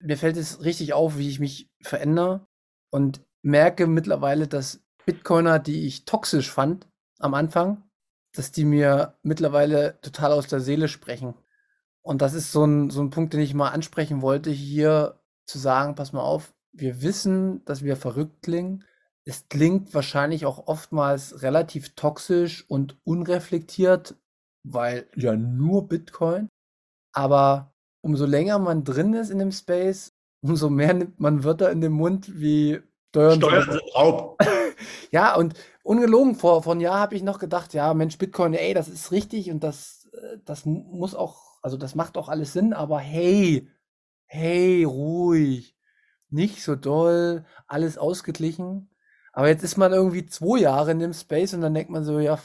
mir fällt es richtig auf, wie ich mich verändere und merke mittlerweile, dass Bitcoiner, die ich toxisch fand am Anfang, dass die mir mittlerweile total aus der Seele sprechen. Und das ist so ein, so ein Punkt, den ich mal ansprechen wollte, hier zu sagen, pass mal auf, wir wissen, dass wir verrückt klingen. Es klingt wahrscheinlich auch oftmals relativ toxisch und unreflektiert, weil ja nur Bitcoin. Aber umso länger man drin ist in dem Space, umso mehr nimmt man Wörter in den Mund wie Steuern, Steuern sind Raub. ja, und ungelogen, vor, vor einem Jahr habe ich noch gedacht, ja, Mensch, Bitcoin, ey, das ist richtig und das, äh, das muss auch, also das macht auch alles Sinn, aber hey, hey, ruhig, nicht so doll, alles ausgeglichen. Aber jetzt ist man irgendwie zwei Jahre in dem Space und dann denkt man so, ja,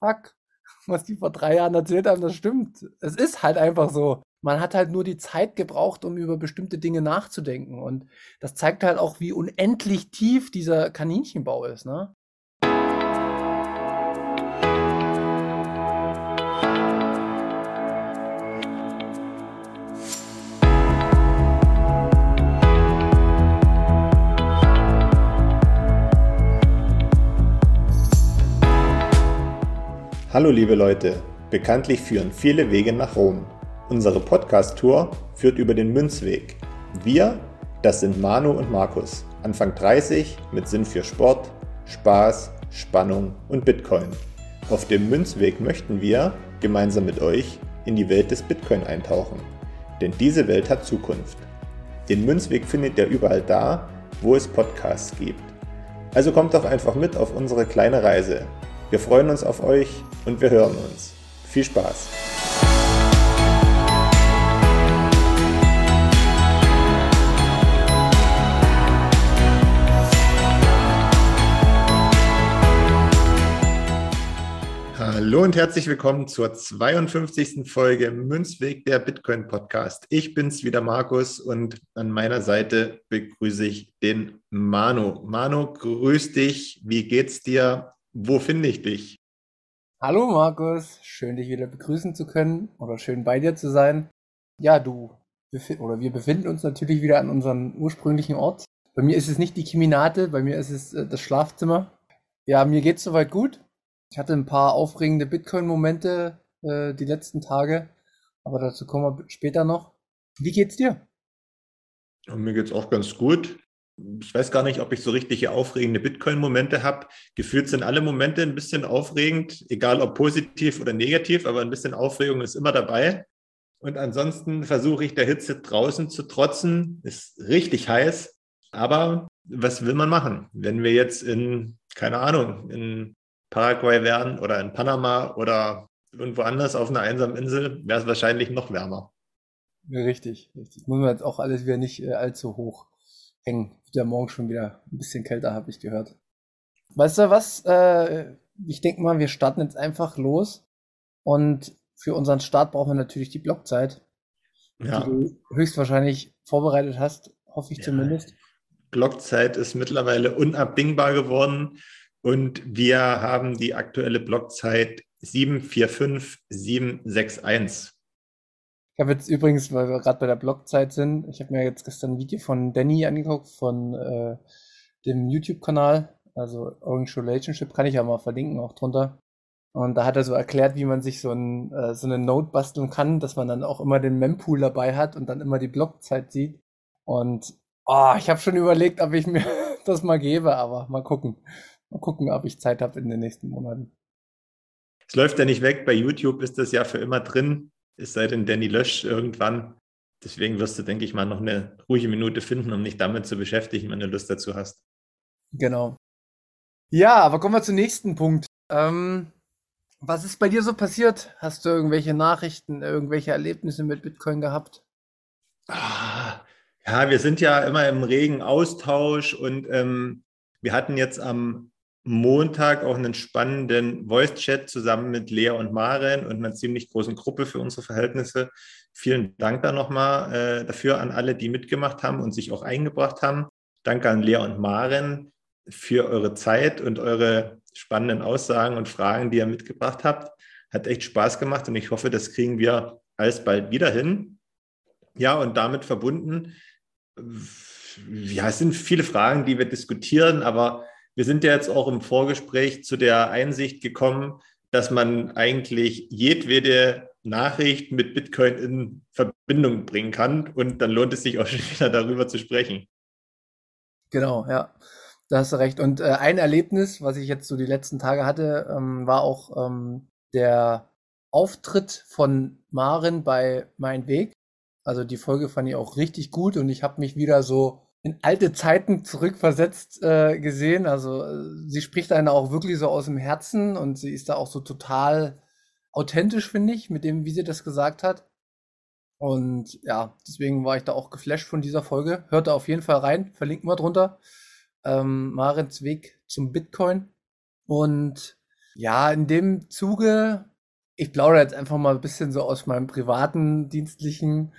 fuck, was die vor drei Jahren erzählt haben, das stimmt. Es ist halt einfach so. Man hat halt nur die Zeit gebraucht, um über bestimmte Dinge nachzudenken. Und das zeigt halt auch, wie unendlich tief dieser Kaninchenbau ist, ne? Hallo liebe Leute, bekanntlich führen viele Wege nach Rom. Unsere Podcast-Tour führt über den Münzweg. Wir, das sind Manu und Markus, Anfang 30 mit Sinn für Sport, Spaß, Spannung und Bitcoin. Auf dem Münzweg möchten wir, gemeinsam mit euch, in die Welt des Bitcoin eintauchen. Denn diese Welt hat Zukunft. Den Münzweg findet ihr überall da, wo es Podcasts gibt. Also kommt doch einfach mit auf unsere kleine Reise wir freuen uns auf euch und wir hören uns. Viel Spaß! Hallo und herzlich willkommen zur 52. Folge Münzweg der Bitcoin Podcast. Ich bin's wieder Markus und an meiner Seite begrüße ich den Manu. Manu, grüß dich. Wie geht's dir? Wo finde ich dich? Hallo Markus, schön dich wieder begrüßen zu können oder schön bei dir zu sein. Ja, du oder wir befinden uns natürlich wieder an unserem ursprünglichen Ort. Bei mir ist es nicht die Kiminate, bei mir ist es äh, das Schlafzimmer. Ja, mir geht's soweit gut. Ich hatte ein paar aufregende Bitcoin-Momente äh, die letzten Tage, aber dazu kommen wir später noch. Wie geht's dir? Mir geht's auch ganz gut ich weiß gar nicht, ob ich so richtige aufregende Bitcoin-Momente habe. Gefühlt sind alle Momente ein bisschen aufregend, egal ob positiv oder negativ, aber ein bisschen Aufregung ist immer dabei. Und ansonsten versuche ich der Hitze draußen zu trotzen. Ist richtig heiß. Aber was will man machen? Wenn wir jetzt in, keine Ahnung, in Paraguay wären oder in Panama oder irgendwo anders auf einer einsamen Insel, wäre es wahrscheinlich noch wärmer. Richtig, richtig. Muss man jetzt auch alles wieder nicht äh, allzu hoch hängen. Der morgen schon wieder ein bisschen kälter, habe ich gehört. Weißt du was? Äh, ich denke mal, wir starten jetzt einfach los. Und für unseren Start brauchen wir natürlich die Blockzeit, ja. die du höchstwahrscheinlich vorbereitet hast, hoffe ich ja. zumindest. Blockzeit ist mittlerweile unabdingbar geworden und wir haben die aktuelle Blockzeit 745761. Ich habe jetzt übrigens, weil wir gerade bei der Blockzeit sind, ich habe mir jetzt gestern ein Video von Danny angeguckt, von äh, dem YouTube-Kanal, also Orange Relationship, kann ich ja mal verlinken auch drunter. Und da hat er so erklärt, wie man sich so, ein, äh, so eine Note basteln kann, dass man dann auch immer den Mempool dabei hat und dann immer die Blockzeit sieht. Und oh, ich habe schon überlegt, ob ich mir das mal gebe, aber mal gucken. Mal gucken, ob ich Zeit habe in den nächsten Monaten. Es läuft ja nicht weg. Bei YouTube ist das ja für immer drin es sei denn, Danny löscht irgendwann. Deswegen wirst du, denke ich mal, noch eine ruhige Minute finden, um dich damit zu beschäftigen, wenn du Lust dazu hast. Genau. Ja, aber kommen wir zum nächsten Punkt. Ähm, was ist bei dir so passiert? Hast du irgendwelche Nachrichten, irgendwelche Erlebnisse mit Bitcoin gehabt? Ah, ja, wir sind ja immer im regen Austausch und ähm, wir hatten jetzt am Montag auch einen spannenden Voice-Chat zusammen mit Lea und Maren und einer ziemlich großen Gruppe für unsere Verhältnisse. Vielen Dank da nochmal äh, dafür an alle, die mitgemacht haben und sich auch eingebracht haben. Danke an Lea und Maren für eure Zeit und eure spannenden Aussagen und Fragen, die ihr mitgebracht habt. Hat echt Spaß gemacht und ich hoffe, das kriegen wir alsbald wieder hin. Ja, und damit verbunden, ja, es sind viele Fragen, die wir diskutieren, aber wir sind ja jetzt auch im Vorgespräch zu der Einsicht gekommen, dass man eigentlich jedwede Nachricht mit Bitcoin in Verbindung bringen kann und dann lohnt es sich auch schon wieder darüber zu sprechen. Genau, ja. Da hast du recht. Und äh, ein Erlebnis, was ich jetzt so die letzten Tage hatte, ähm, war auch ähm, der Auftritt von Maren bei Mein Weg. Also die Folge fand ich auch richtig gut und ich habe mich wieder so in alte Zeiten zurückversetzt äh, gesehen. Also äh, sie spricht einen auch wirklich so aus dem Herzen und sie ist da auch so total authentisch, finde ich, mit dem, wie sie das gesagt hat. Und ja, deswegen war ich da auch geflasht von dieser Folge. Hört da auf jeden Fall rein, verlinken wir drunter. Ähm, Marens Weg zum Bitcoin. Und ja, in dem Zuge, ich plaudere jetzt einfach mal ein bisschen so aus meinem privaten, dienstlichen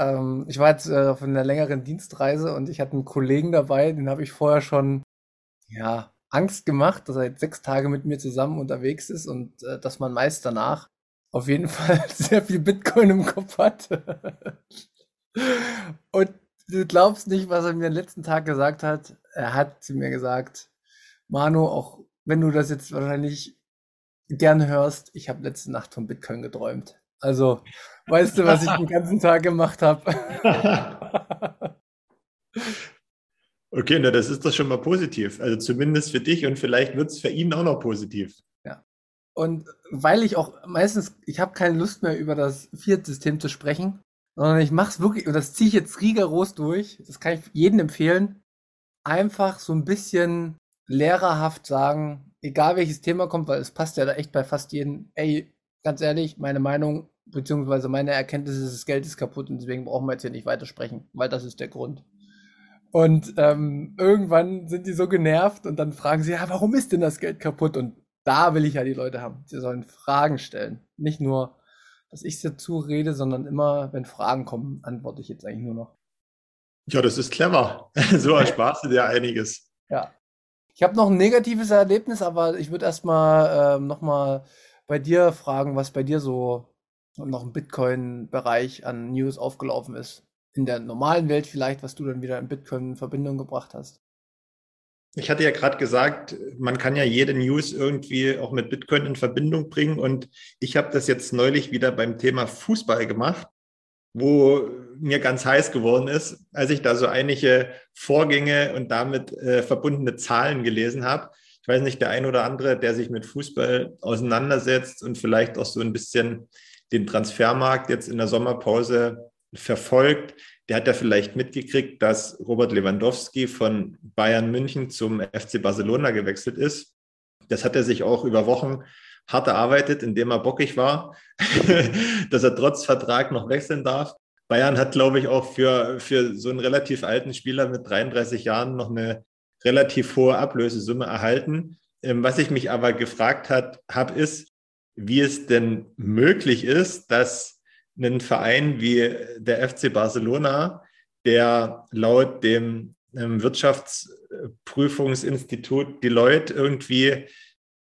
ähm, ich war jetzt äh, auf einer längeren Dienstreise und ich hatte einen Kollegen dabei, den habe ich vorher schon, ja, Angst gemacht, dass er jetzt sechs Tage mit mir zusammen unterwegs ist und äh, dass man meist danach auf jeden Fall sehr viel Bitcoin im Kopf hat. und du glaubst nicht, was er mir den letzten Tag gesagt hat. Er hat zu mir gesagt, Manu, auch wenn du das jetzt wahrscheinlich gerne hörst, ich habe letzte Nacht von Bitcoin geträumt. Also, weißt du, was ich den ganzen Tag gemacht habe? okay, na, das ist doch schon mal positiv. Also zumindest für dich und vielleicht wird es für ihn auch noch positiv. Ja. Und weil ich auch meistens, ich habe keine Lust mehr über das Fiat-System zu sprechen, sondern ich mache es wirklich, und das ziehe ich jetzt rigoros durch, das kann ich jedem empfehlen, einfach so ein bisschen lehrerhaft sagen, egal welches Thema kommt, weil es passt ja da echt bei fast jedem, ey, ganz ehrlich, meine Meinung beziehungsweise meine Erkenntnis ist, das Geld ist kaputt und deswegen brauchen wir jetzt hier nicht weitersprechen, weil das ist der Grund. Und ähm, irgendwann sind die so genervt und dann fragen sie, ja, warum ist denn das Geld kaputt? Und da will ich ja die Leute haben. Sie sollen Fragen stellen. Nicht nur, dass ich dazu rede, sondern immer, wenn Fragen kommen, antworte ich jetzt eigentlich nur noch. Ja, das ist clever. so ersparst du dir einiges. Ja. Ich habe noch ein negatives Erlebnis, aber ich würde erstmal ähm, nochmal bei dir fragen, was bei dir so noch im Bitcoin-Bereich an News aufgelaufen ist. In der normalen Welt vielleicht, was du dann wieder in Bitcoin in Verbindung gebracht hast. Ich hatte ja gerade gesagt, man kann ja jede News irgendwie auch mit Bitcoin in Verbindung bringen. Und ich habe das jetzt neulich wieder beim Thema Fußball gemacht, wo mir ganz heiß geworden ist, als ich da so einige Vorgänge und damit äh, verbundene Zahlen gelesen habe ich weiß nicht, der ein oder andere, der sich mit Fußball auseinandersetzt und vielleicht auch so ein bisschen den Transfermarkt jetzt in der Sommerpause verfolgt, der hat ja vielleicht mitgekriegt, dass Robert Lewandowski von Bayern München zum FC Barcelona gewechselt ist. Das hat er sich auch über Wochen hart erarbeitet, indem er bockig war, dass er trotz Vertrag noch wechseln darf. Bayern hat, glaube ich, auch für, für so einen relativ alten Spieler mit 33 Jahren noch eine relativ hohe Ablösesumme erhalten. Ähm, was ich mich aber gefragt habe, ist, wie es denn möglich ist, dass ein Verein wie der FC Barcelona, der laut dem ähm, Wirtschaftsprüfungsinstitut Deloitte irgendwie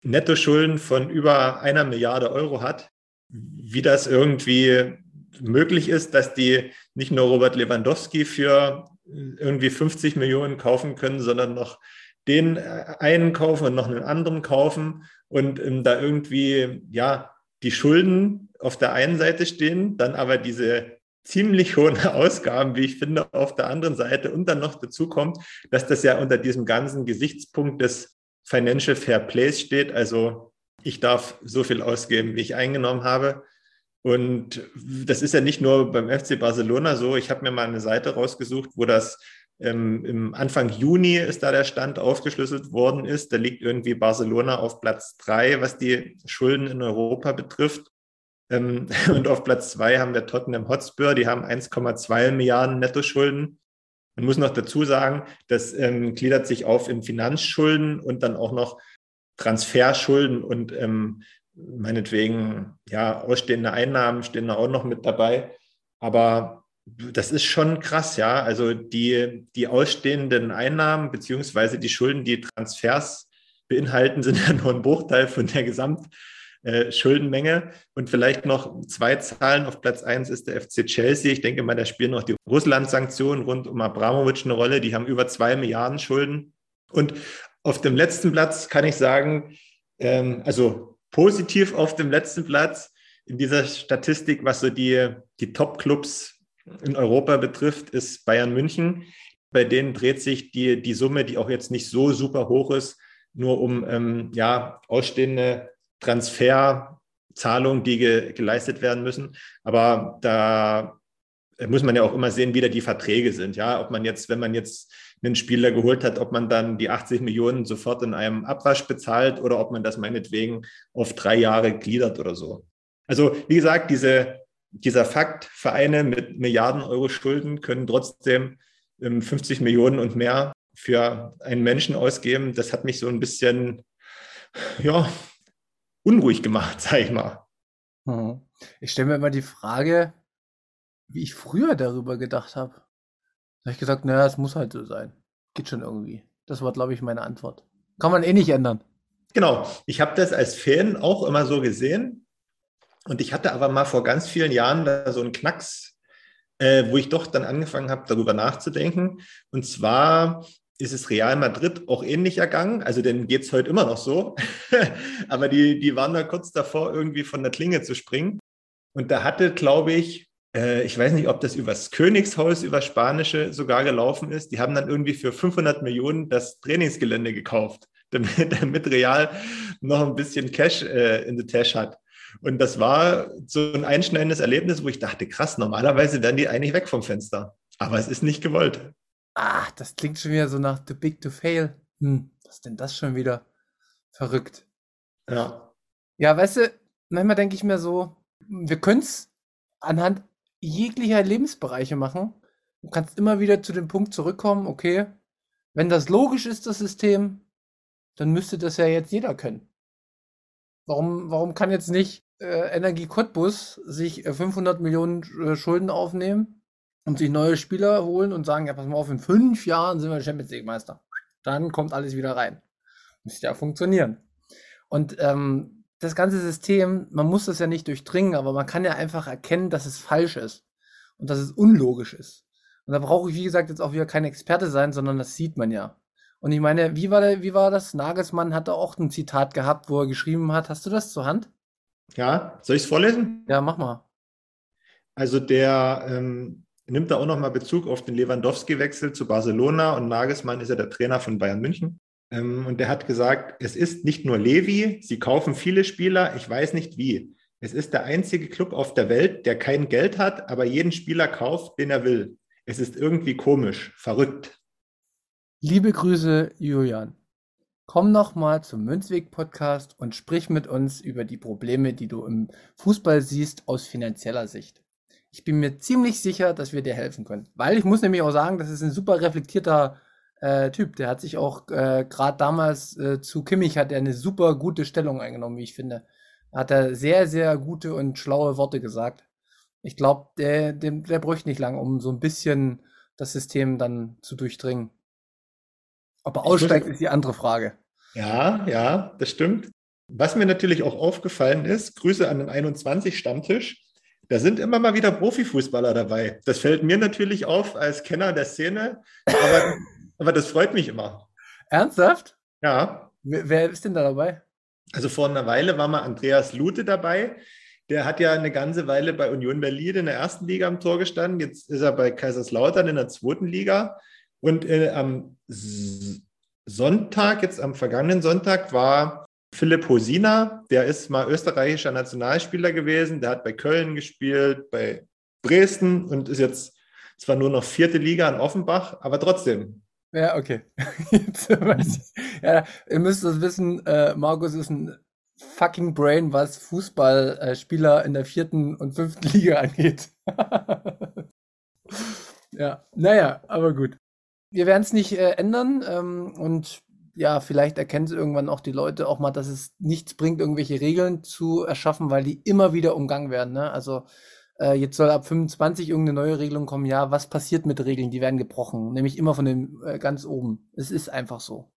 Nettoschulden von über einer Milliarde Euro hat, wie das irgendwie möglich ist, dass die nicht nur Robert Lewandowski für irgendwie 50 Millionen kaufen können, sondern noch den äh, einen kaufen und noch einen anderen kaufen und ähm, da irgendwie, ja, die Schulden auf der einen Seite stehen, dann aber diese ziemlich hohen Ausgaben, wie ich finde, auf der anderen Seite und dann noch dazu kommt, dass das ja unter diesem ganzen Gesichtspunkt des Financial Fair Plays steht. Also ich darf so viel ausgeben, wie ich eingenommen habe. Und das ist ja nicht nur beim FC Barcelona so. Ich habe mir mal eine Seite rausgesucht, wo das ähm, im Anfang Juni ist da der Stand aufgeschlüsselt worden ist. Da liegt irgendwie Barcelona auf Platz drei, was die Schulden in Europa betrifft. Ähm, und auf Platz zwei haben wir Tottenham Hotspur, die haben 1,2 Milliarden Nettoschulden. Man muss noch dazu sagen, das ähm, gliedert sich auf in Finanzschulden und dann auch noch Transferschulden und ähm, meinetwegen, ja, ausstehende Einnahmen stehen da auch noch mit dabei. Aber das ist schon krass, ja. Also die, die ausstehenden Einnahmen beziehungsweise die Schulden, die Transfers beinhalten, sind ja nur ein Bruchteil von der Gesamt, äh. Und vielleicht noch zwei Zahlen. Auf Platz eins ist der FC Chelsea. Ich denke mal, da spielen noch die Russland-Sanktionen rund um Abramowitsch eine Rolle. Die haben über zwei Milliarden Schulden. Und auf dem letzten Platz kann ich sagen, ähm, also positiv auf dem letzten Platz in dieser Statistik, was so die, die Top-Clubs in Europa betrifft, ist Bayern München. Bei denen dreht sich die, die Summe, die auch jetzt nicht so super hoch ist, nur um ähm, ja, ausstehende Transferzahlungen, die ge geleistet werden müssen. Aber da muss man ja auch immer sehen, wie da die Verträge sind. Ja, ob man jetzt, wenn man jetzt einen Spieler geholt hat, ob man dann die 80 Millionen sofort in einem Abwasch bezahlt oder ob man das meinetwegen auf drei Jahre gliedert oder so. Also, wie gesagt, diese, dieser Fakt, Vereine mit Milliarden Euro Schulden können trotzdem 50 ähm, Millionen und mehr für einen Menschen ausgeben, das hat mich so ein bisschen, ja, unruhig gemacht, sag ich mal. Mhm. Ich stelle mir immer die Frage, wie ich früher darüber gedacht habe. Da habe ich gesagt, naja, es muss halt so sein. Geht schon irgendwie. Das war, glaube ich, meine Antwort. Kann man eh nicht ändern. Genau. Ich habe das als Fan auch immer so gesehen. Und ich hatte aber mal vor ganz vielen Jahren da so einen Knacks, äh, wo ich doch dann angefangen habe, darüber nachzudenken. Und zwar ist es Real Madrid auch ähnlich ergangen. Also denen geht es heute immer noch so. Aber die, die waren da kurz davor, irgendwie von der Klinge zu springen. Und da hatte, glaube ich, äh, ich weiß nicht, ob das übers Königshaus, über Spanische sogar gelaufen ist. Die haben dann irgendwie für 500 Millionen das Trainingsgelände gekauft, damit, damit Real noch ein bisschen Cash äh, in the Tash hat. Und das war so ein einschneidendes Erlebnis, wo ich dachte, krass, normalerweise wären die eigentlich weg vom Fenster. Aber es ist nicht gewollt. Ah, das klingt schon wieder so nach Too Big to Fail. Hm, was ist denn das schon wieder? Verrückt. Ja. Ja, weißt du, manchmal denke ich mir so, wir können es anhand jeglicher Lebensbereiche machen. Du kannst immer wieder zu dem Punkt zurückkommen, okay, wenn das logisch ist, das System, dann müsste das ja jetzt jeder können. Warum, warum kann jetzt nicht äh, Energie Cottbus sich 500 äh, Millionen äh, Schulden aufnehmen und sich neue Spieler holen und sagen, ja, pass mal auf, in fünf Jahren sind wir Champions League Meister. Dann kommt alles wieder rein. Müsste ja funktionieren. Und ähm, das ganze System, man muss das ja nicht durchdringen, aber man kann ja einfach erkennen, dass es falsch ist und dass es unlogisch ist. Und da brauche ich, wie gesagt, jetzt auch wieder kein Experte sein, sondern das sieht man ja. Und ich meine, wie war, der, wie war das? Nagelsmann hatte auch ein Zitat gehabt, wo er geschrieben hat. Hast du das zur Hand? Ja, soll ich es vorlesen? Ja, mach mal. Also der ähm, nimmt da auch nochmal Bezug auf den Lewandowski-Wechsel zu Barcelona und Nagelsmann ist ja der Trainer von Bayern München. Ähm, und der hat gesagt, es ist nicht nur Levi, sie kaufen viele Spieler, ich weiß nicht wie. Es ist der einzige Club auf der Welt, der kein Geld hat, aber jeden Spieler kauft, den er will. Es ist irgendwie komisch, verrückt. Liebe Grüße, Julian. Komm noch mal zum Münzweg-Podcast und sprich mit uns über die Probleme, die du im Fußball siehst aus finanzieller Sicht. Ich bin mir ziemlich sicher, dass wir dir helfen können. Weil ich muss nämlich auch sagen, das ist ein super reflektierter äh, Typ. Der hat sich auch äh, gerade damals äh, zu Kimmich hat er eine super gute Stellung eingenommen, wie ich finde. Hat er sehr, sehr gute und schlaue Worte gesagt. Ich glaube, der, der, der bräuchte nicht lange, um so ein bisschen das System dann zu durchdringen. Ob er aussteigt, ist die andere Frage. Ja, ja, das stimmt. Was mir natürlich auch aufgefallen ist, Grüße an den 21-Stammtisch. Da sind immer mal wieder Profifußballer dabei. Das fällt mir natürlich auf als Kenner der Szene, aber, aber das freut mich immer. Ernsthaft? Ja. Wer, wer ist denn da dabei? Also vor einer Weile war mal Andreas Lute dabei. Der hat ja eine ganze Weile bei Union Berlin in der ersten Liga am Tor gestanden. Jetzt ist er bei Kaiserslautern in der zweiten Liga. Und äh, am Sonntag, jetzt am vergangenen Sonntag, war Philipp Hosina, der ist mal österreichischer Nationalspieler gewesen, der hat bei Köln gespielt, bei Dresden und ist jetzt zwar nur noch vierte Liga in Offenbach, aber trotzdem. Ja, okay. Jetzt ich. Ja, ihr müsst das wissen, äh, Markus ist ein fucking Brain, was Fußballspieler äh, in der vierten und fünften Liga angeht. ja, naja, aber gut. Wir werden es nicht äh, ändern ähm, und ja, vielleicht erkennen sie irgendwann auch die Leute auch mal, dass es nichts bringt, irgendwelche Regeln zu erschaffen, weil die immer wieder umgangen werden. Ne? Also äh, jetzt soll ab 25 irgendeine neue Regelung kommen. Ja, was passiert mit Regeln? Die werden gebrochen, nämlich immer von dem äh, ganz oben. Es ist einfach so.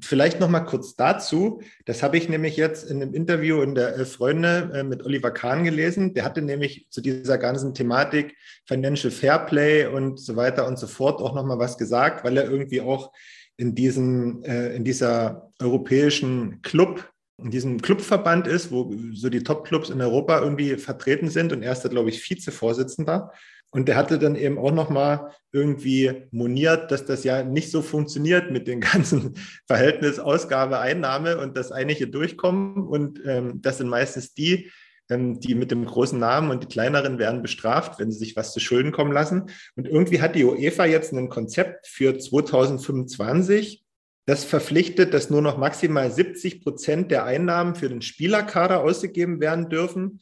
Vielleicht noch mal kurz dazu. Das habe ich nämlich jetzt in einem Interview in der Elf Freunde äh, mit Oliver Kahn gelesen. Der hatte nämlich zu dieser ganzen Thematik Financial Fairplay und so weiter und so fort auch noch mal was gesagt, weil er irgendwie auch in diesem äh, in dieser europäischen Club in diesem Clubverband ist, wo so die Top-Clubs in Europa irgendwie vertreten sind und er ist da, glaube ich, Vizevorsitzender. Und der hatte dann eben auch nochmal irgendwie moniert, dass das ja nicht so funktioniert mit dem ganzen Verhältnis Ausgabe, Einnahme und das einige durchkommen. Und ähm, das sind meistens die, ähm, die mit dem großen Namen und die kleineren werden bestraft, wenn sie sich was zu Schulden kommen lassen. Und irgendwie hat die UEFA jetzt ein Konzept für 2025, das verpflichtet, dass nur noch maximal 70 Prozent der Einnahmen für den Spielerkader ausgegeben werden dürfen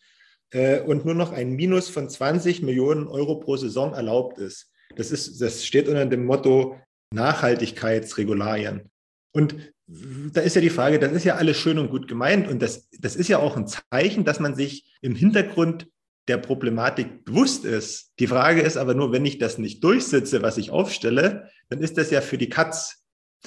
äh, und nur noch ein Minus von 20 Millionen Euro pro Saison erlaubt ist. Das, ist, das steht unter dem Motto Nachhaltigkeitsregularien. Und da ist ja die Frage, das ist ja alles schön und gut gemeint und das, das ist ja auch ein Zeichen, dass man sich im Hintergrund der Problematik bewusst ist. Die Frage ist aber nur, wenn ich das nicht durchsetze, was ich aufstelle, dann ist das ja für die Katz.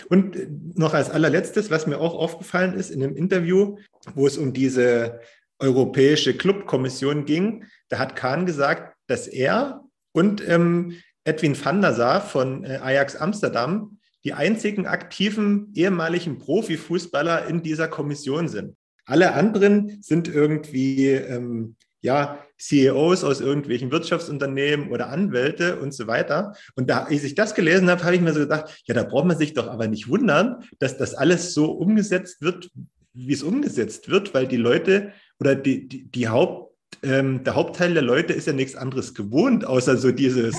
Und noch als allerletztes, was mir auch aufgefallen ist in einem Interview, wo es um diese Europäische Clubkommission ging, da hat Kahn gesagt, dass er und ähm, Edwin van der Sar von äh, Ajax Amsterdam die einzigen aktiven ehemaligen Profifußballer in dieser Kommission sind. Alle anderen sind irgendwie ähm, ja, CEOs aus irgendwelchen Wirtschaftsunternehmen oder Anwälte und so weiter. Und da, als ich das gelesen habe, habe ich mir so gedacht, ja, da braucht man sich doch aber nicht wundern, dass das alles so umgesetzt wird, wie es umgesetzt wird, weil die Leute oder die, die, die Haupt, ähm, der Hauptteil der Leute ist ja nichts anderes gewohnt, außer so dieses,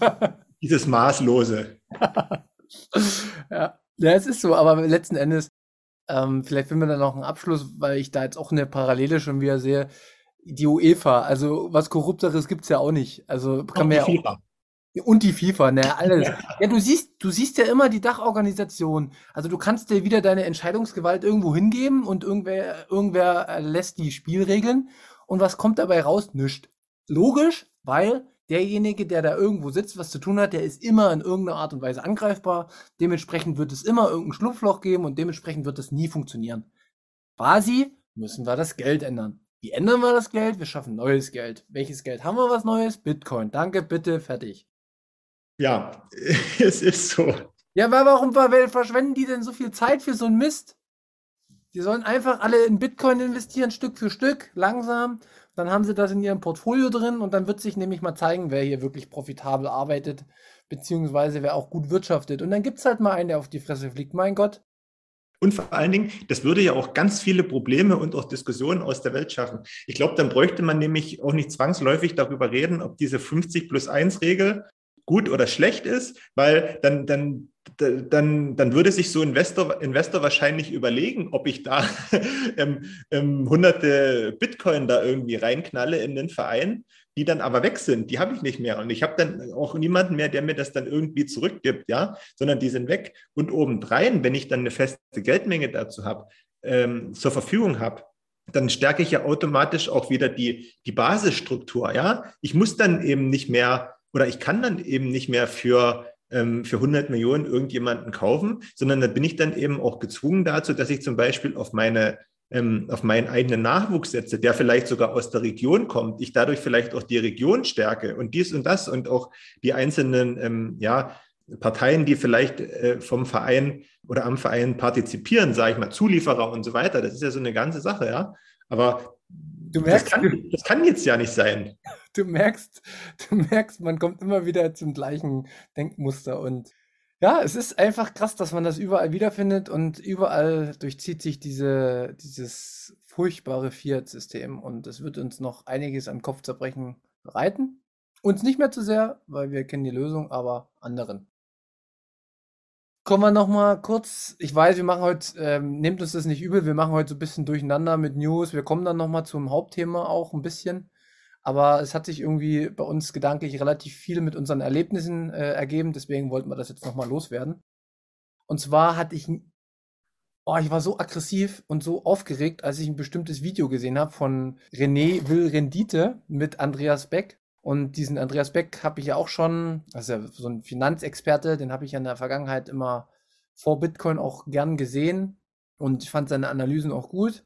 dieses Maßlose. ja. ja, es ist so, aber letzten Endes, ähm, vielleicht finden wir da noch einen Abschluss, weil ich da jetzt auch eine Parallele schon wieder sehe. Die UEFA, also was Korrupteres gibt es ja auch nicht. Also kann man ja auch, und die FIFA, ne, alles. Ja, du siehst, du siehst ja immer die Dachorganisation. Also du kannst dir wieder deine Entscheidungsgewalt irgendwo hingeben und irgendwer, irgendwer lässt die Spielregeln. Und was kommt dabei raus? Nischt. Logisch, weil derjenige, der da irgendwo sitzt, was zu tun hat, der ist immer in irgendeiner Art und Weise angreifbar. Dementsprechend wird es immer irgendein Schlupfloch geben und dementsprechend wird es nie funktionieren. Quasi müssen wir das Geld ändern. Wie ändern wir das Geld? Wir schaffen neues Geld. Welches Geld haben wir was Neues? Bitcoin. Danke, bitte, fertig. Ja, es ist so. Ja, aber warum verschwenden die denn so viel Zeit für so einen Mist? Die sollen einfach alle in Bitcoin investieren, Stück für Stück, langsam. Dann haben sie das in ihrem Portfolio drin und dann wird sich nämlich mal zeigen, wer hier wirklich profitabel arbeitet, beziehungsweise wer auch gut wirtschaftet. Und dann gibt es halt mal einen, der auf die Fresse fliegt. Mein Gott. Und vor allen Dingen, das würde ja auch ganz viele Probleme und auch Diskussionen aus der Welt schaffen. Ich glaube, dann bräuchte man nämlich auch nicht zwangsläufig darüber reden, ob diese 50 plus 1 Regel gut oder schlecht ist, weil dann, dann, dann, dann würde sich so ein Investor, Investor wahrscheinlich überlegen, ob ich da ähm, ähm, hunderte Bitcoin da irgendwie reinknalle in den Verein, die dann aber weg sind. Die habe ich nicht mehr. Und ich habe dann auch niemanden mehr, der mir das dann irgendwie zurückgibt, ja, sondern die sind weg. Und obendrein, wenn ich dann eine feste Geldmenge dazu habe, ähm, zur Verfügung habe, dann stärke ich ja automatisch auch wieder die, die Basisstruktur, ja. Ich muss dann eben nicht mehr oder ich kann dann eben nicht mehr für ähm, für 100 Millionen irgendjemanden kaufen, sondern da bin ich dann eben auch gezwungen dazu, dass ich zum Beispiel auf meine ähm, auf meinen eigenen Nachwuchs setze, der vielleicht sogar aus der Region kommt, ich dadurch vielleicht auch die Region stärke und dies und das und auch die einzelnen ähm, ja, Parteien, die vielleicht äh, vom Verein oder am Verein partizipieren, sage ich mal, Zulieferer und so weiter. Das ist ja so eine ganze Sache, ja. Aber Du merkst, das kann, das kann jetzt ja nicht sein. Du merkst, du merkst, man kommt immer wieder zum gleichen Denkmuster und ja, es ist einfach krass, dass man das überall wiederfindet und überall durchzieht sich diese, dieses furchtbare Fiat-System und es wird uns noch einiges am Kopfzerbrechen bereiten. Uns nicht mehr zu sehr, weil wir kennen die Lösung, aber anderen kommen wir noch mal kurz. Ich weiß, wir machen heute, ähm, nehmt uns das nicht übel, wir machen heute so ein bisschen durcheinander mit News. Wir kommen dann noch mal zum Hauptthema auch ein bisschen. Aber es hat sich irgendwie bei uns gedanklich relativ viel mit unseren Erlebnissen äh, ergeben. Deswegen wollten wir das jetzt noch mal loswerden. Und zwar hatte ich, oh, ich war so aggressiv und so aufgeregt, als ich ein bestimmtes Video gesehen habe von René Will Rendite mit Andreas Beck. Und diesen Andreas Beck habe ich ja auch schon, also so ein Finanzexperte, den habe ich ja in der Vergangenheit immer vor Bitcoin auch gern gesehen und ich fand seine Analysen auch gut.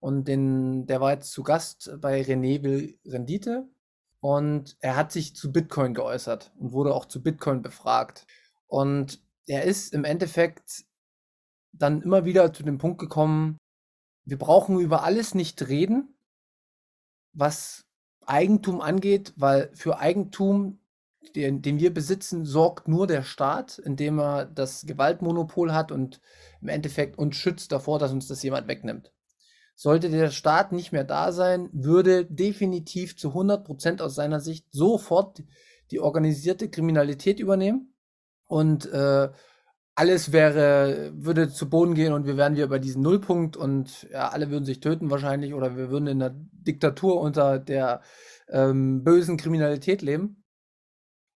Und den, der war jetzt zu Gast bei René Will Rendite und er hat sich zu Bitcoin geäußert und wurde auch zu Bitcoin befragt. Und er ist im Endeffekt dann immer wieder zu dem Punkt gekommen, wir brauchen über alles nicht reden, was Eigentum angeht, weil für Eigentum, den, den wir besitzen, sorgt nur der Staat, indem er das Gewaltmonopol hat und im Endeffekt uns schützt davor, dass uns das jemand wegnimmt. Sollte der Staat nicht mehr da sein, würde definitiv zu 100 Prozent aus seiner Sicht sofort die organisierte Kriminalität übernehmen und äh, alles wäre, würde zu Boden gehen und wir wären wieder bei diesem Nullpunkt und ja, alle würden sich töten wahrscheinlich oder wir würden in einer Diktatur unter der ähm, bösen Kriminalität leben.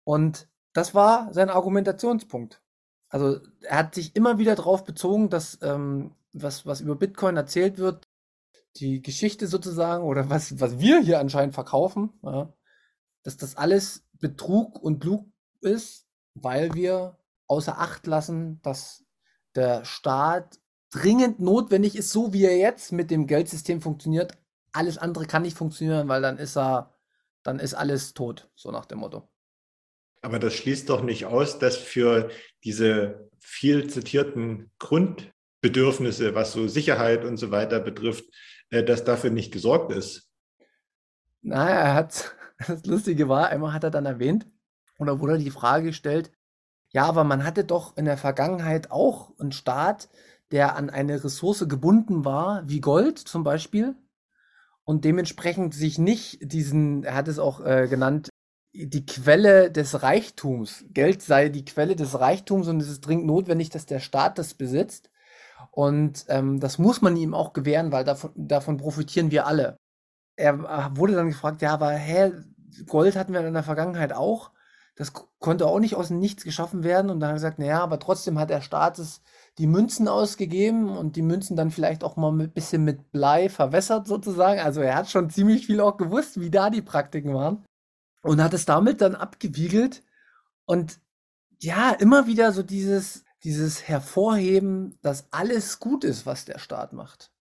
Und das war sein Argumentationspunkt. Also er hat sich immer wieder darauf bezogen, dass ähm, was, was über Bitcoin erzählt wird, die Geschichte sozusagen oder was, was wir hier anscheinend verkaufen, ja, dass das alles Betrug und Lug ist, weil wir außer Acht lassen, dass der Staat dringend notwendig ist, so wie er jetzt mit dem Geldsystem funktioniert. Alles andere kann nicht funktionieren, weil dann ist er, dann ist alles tot, so nach dem Motto. Aber das schließt doch nicht aus, dass für diese viel zitierten Grundbedürfnisse, was so Sicherheit und so weiter betrifft, dass dafür nicht gesorgt ist. Naja, er hat, das Lustige war, einmal hat er dann erwähnt, oder wurde die Frage gestellt, ja, aber man hatte doch in der Vergangenheit auch einen Staat, der an eine Ressource gebunden war, wie Gold zum Beispiel, und dementsprechend sich nicht diesen, er hat es auch äh, genannt, die Quelle des Reichtums. Geld sei die Quelle des Reichtums und es ist dringend notwendig, dass der Staat das besitzt. Und ähm, das muss man ihm auch gewähren, weil davon, davon profitieren wir alle. Er äh, wurde dann gefragt, ja, aber hä, Gold hatten wir in der Vergangenheit auch das konnte auch nicht aus dem Nichts geschaffen werden. Und dann hat er gesagt, naja, aber trotzdem hat der Staat es die Münzen ausgegeben und die Münzen dann vielleicht auch mal ein bisschen mit Blei verwässert sozusagen. Also er hat schon ziemlich viel auch gewusst, wie da die Praktiken waren. Und hat es damit dann abgewiegelt. Und ja, immer wieder so dieses, dieses Hervorheben, dass alles gut ist, was der Staat macht.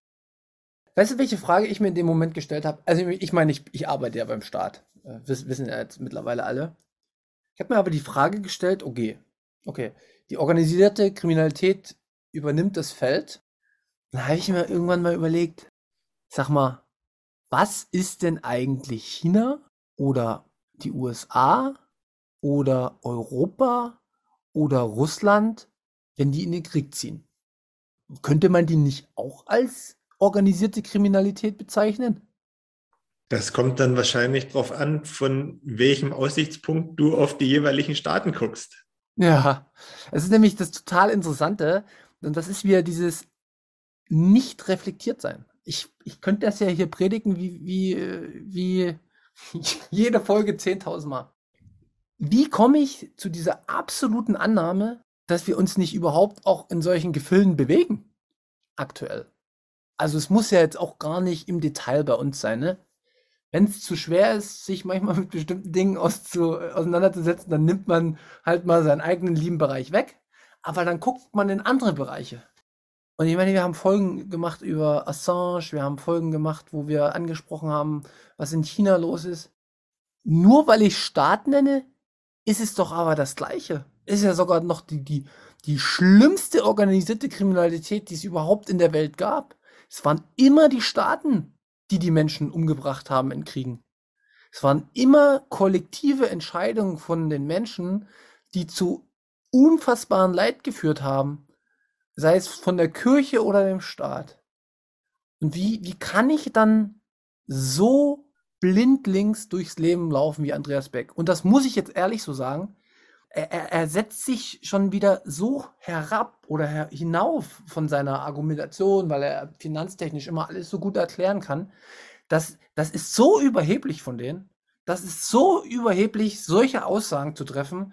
Weißt du, welche Frage ich mir in dem Moment gestellt habe? Also ich meine, ich, ich arbeite ja beim Staat. Äh, wissen ja jetzt mittlerweile alle. Ich habe mir aber die Frage gestellt, okay, okay, die organisierte Kriminalität übernimmt das Feld. Da habe ich mir irgendwann mal überlegt, sag mal, was ist denn eigentlich China oder die USA oder Europa oder Russland, wenn die in den Krieg ziehen? Könnte man die nicht auch als organisierte Kriminalität bezeichnen? Das kommt dann wahrscheinlich darauf an, von welchem Aussichtspunkt du auf die jeweiligen Staaten guckst. Ja, es ist nämlich das total Interessante. Und das ist wieder dieses nicht reflektiert sein. Ich, ich könnte das ja hier predigen wie, wie, wie jede Folge 10.000 Mal. Wie komme ich zu dieser absoluten Annahme, dass wir uns nicht überhaupt auch in solchen Gefilden bewegen? Aktuell. Also es muss ja jetzt auch gar nicht im Detail bei uns sein, ne? wenn es zu schwer ist, sich manchmal mit bestimmten Dingen auszu, auseinanderzusetzen, dann nimmt man halt mal seinen eigenen lieben Bereich weg. Aber dann guckt man in andere Bereiche. Und ich meine, wir haben Folgen gemacht über Assange, wir haben Folgen gemacht, wo wir angesprochen haben, was in China los ist. Nur weil ich Staat nenne, ist es doch aber das Gleiche. Ist ja sogar noch die, die, die schlimmste organisierte Kriminalität, die es überhaupt in der Welt gab. Es waren immer die Staaten, die die Menschen umgebracht haben in Kriegen. Es waren immer kollektive Entscheidungen von den Menschen, die zu unfassbaren Leid geführt haben, sei es von der Kirche oder dem Staat. Und wie, wie kann ich dann so blindlings durchs Leben laufen wie Andreas Beck? Und das muss ich jetzt ehrlich so sagen er, er setzt sich schon wieder so herab oder her, hinauf von seiner Argumentation, weil er finanztechnisch immer alles so gut erklären kann. Das, das ist so überheblich von denen. Das ist so überheblich, solche Aussagen zu treffen.